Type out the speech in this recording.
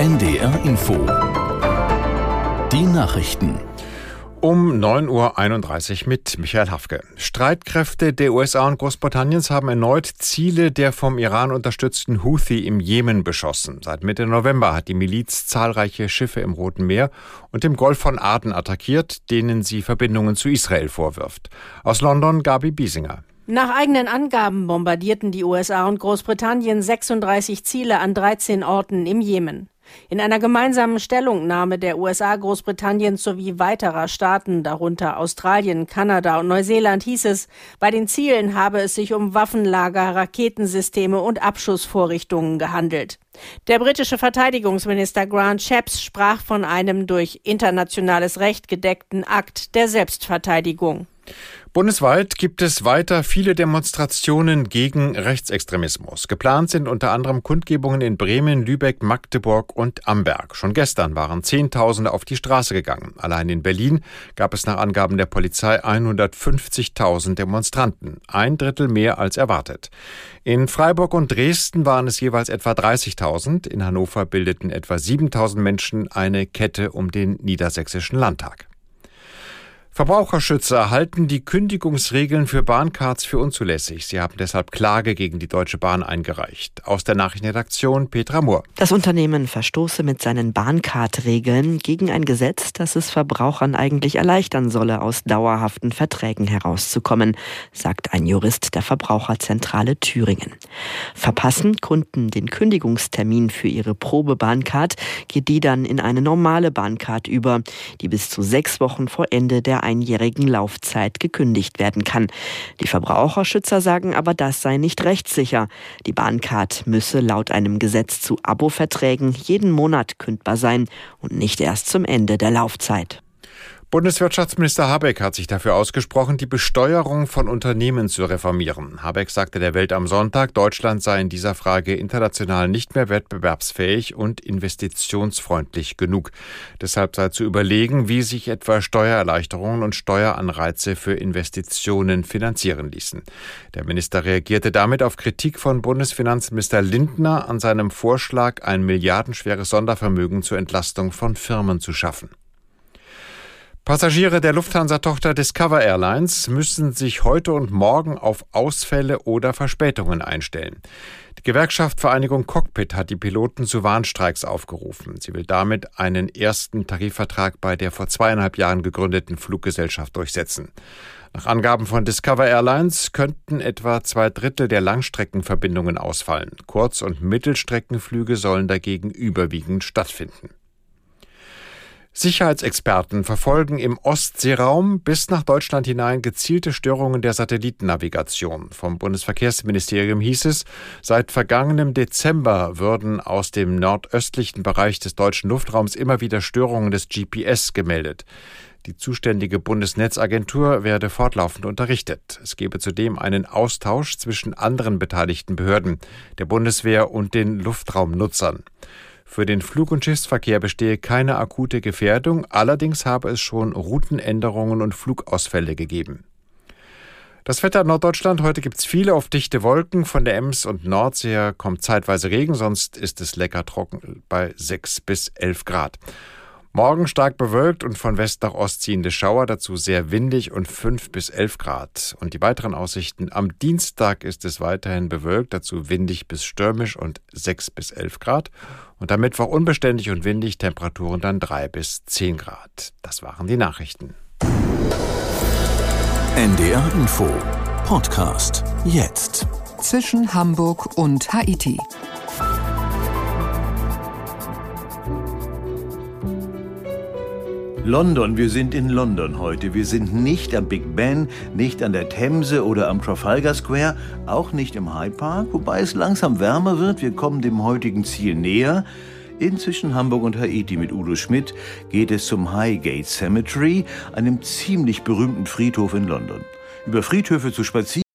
NDR Info. Die Nachrichten. Um 9.31 Uhr mit Michael Hafke. Streitkräfte der USA und Großbritanniens haben erneut Ziele der vom Iran unterstützten Houthi im Jemen beschossen. Seit Mitte November hat die Miliz zahlreiche Schiffe im Roten Meer und im Golf von Aden attackiert, denen sie Verbindungen zu Israel vorwirft. Aus London Gabi Biesinger. Nach eigenen Angaben bombardierten die USA und Großbritannien 36 Ziele an 13 Orten im Jemen. In einer gemeinsamen Stellungnahme der USA, Großbritannien sowie weiterer Staaten, darunter Australien, Kanada und Neuseeland, hieß es, bei den Zielen habe es sich um Waffenlager, Raketensysteme und Abschussvorrichtungen gehandelt. Der britische Verteidigungsminister Grant Shapps sprach von einem durch internationales Recht gedeckten Akt der Selbstverteidigung. Bundesweit gibt es weiter viele Demonstrationen gegen Rechtsextremismus. Geplant sind unter anderem Kundgebungen in Bremen, Lübeck, Magdeburg und Amberg. Schon gestern waren Zehntausende auf die Straße gegangen. Allein in Berlin gab es nach Angaben der Polizei 150.000 Demonstranten, ein Drittel mehr als erwartet. In Freiburg und Dresden waren es jeweils etwa 30.000. In Hannover bildeten etwa 7.000 Menschen eine Kette um den Niedersächsischen Landtag. Verbraucherschützer halten die Kündigungsregeln für Bahncards für unzulässig. Sie haben deshalb Klage gegen die Deutsche Bahn eingereicht. Aus der Nachrichtenredaktion Petra Mohr. Das Unternehmen verstoße mit seinen Bahncard-Regeln gegen ein Gesetz, das es Verbrauchern eigentlich erleichtern solle, aus dauerhaften Verträgen herauszukommen, sagt ein Jurist der Verbraucherzentrale Thüringen. Verpassen Kunden den Kündigungstermin für ihre Probebahncard, geht die dann in eine normale Bahncard über, die bis zu sechs Wochen vor Ende der einjährigen Laufzeit gekündigt werden kann. Die Verbraucherschützer sagen aber, das sei nicht rechtssicher. Die Bahncard müsse laut einem Gesetz zu Abo-Verträgen jeden Monat kündbar sein und nicht erst zum Ende der Laufzeit. Bundeswirtschaftsminister Habeck hat sich dafür ausgesprochen, die Besteuerung von Unternehmen zu reformieren. Habeck sagte der Welt am Sonntag, Deutschland sei in dieser Frage international nicht mehr wettbewerbsfähig und investitionsfreundlich genug. Deshalb sei zu überlegen, wie sich etwa Steuererleichterungen und Steueranreize für Investitionen finanzieren ließen. Der Minister reagierte damit auf Kritik von Bundesfinanzminister Lindner an seinem Vorschlag, ein milliardenschweres Sondervermögen zur Entlastung von Firmen zu schaffen. Passagiere der Lufthansa-Tochter Discover Airlines müssen sich heute und morgen auf Ausfälle oder Verspätungen einstellen. Die Gewerkschaft Vereinigung Cockpit hat die Piloten zu Warnstreiks aufgerufen. Sie will damit einen ersten Tarifvertrag bei der vor zweieinhalb Jahren gegründeten Fluggesellschaft durchsetzen. Nach Angaben von Discover Airlines könnten etwa zwei Drittel der Langstreckenverbindungen ausfallen. Kurz- und Mittelstreckenflüge sollen dagegen überwiegend stattfinden. Sicherheitsexperten verfolgen im Ostseeraum bis nach Deutschland hinein gezielte Störungen der Satellitennavigation. Vom Bundesverkehrsministerium hieß es, seit vergangenem Dezember würden aus dem nordöstlichen Bereich des deutschen Luftraums immer wieder Störungen des GPS gemeldet. Die zuständige Bundesnetzagentur werde fortlaufend unterrichtet. Es gebe zudem einen Austausch zwischen anderen beteiligten Behörden, der Bundeswehr und den Luftraumnutzern. Für den Flug- und Schiffsverkehr bestehe keine akute Gefährdung, allerdings habe es schon Routenänderungen und Flugausfälle gegeben. Das Wetter in Norddeutschland. Heute gibt es viele auf dichte Wolken. Von der Ems und Nordsee her kommt zeitweise Regen, sonst ist es lecker trocken bei 6 bis 11 Grad. Morgen stark bewölkt und von West nach Ost ziehende Schauer, dazu sehr windig und 5 bis 11 Grad. Und die weiteren Aussichten. Am Dienstag ist es weiterhin bewölkt, dazu windig bis stürmisch und 6 bis 11 Grad. Und am Mittwoch unbeständig und windig, Temperaturen dann 3 bis 10 Grad. Das waren die Nachrichten. NDR Info Podcast jetzt. Zwischen Hamburg und Haiti. London, wir sind in London heute. Wir sind nicht am Big Ben, nicht an der Themse oder am Trafalgar Square, auch nicht im Hyde Park, wobei es langsam wärmer wird. Wir kommen dem heutigen Ziel näher. Inzwischen Hamburg und Haiti mit Udo Schmidt geht es zum Highgate Cemetery, einem ziemlich berühmten Friedhof in London. Über Friedhöfe zu spazieren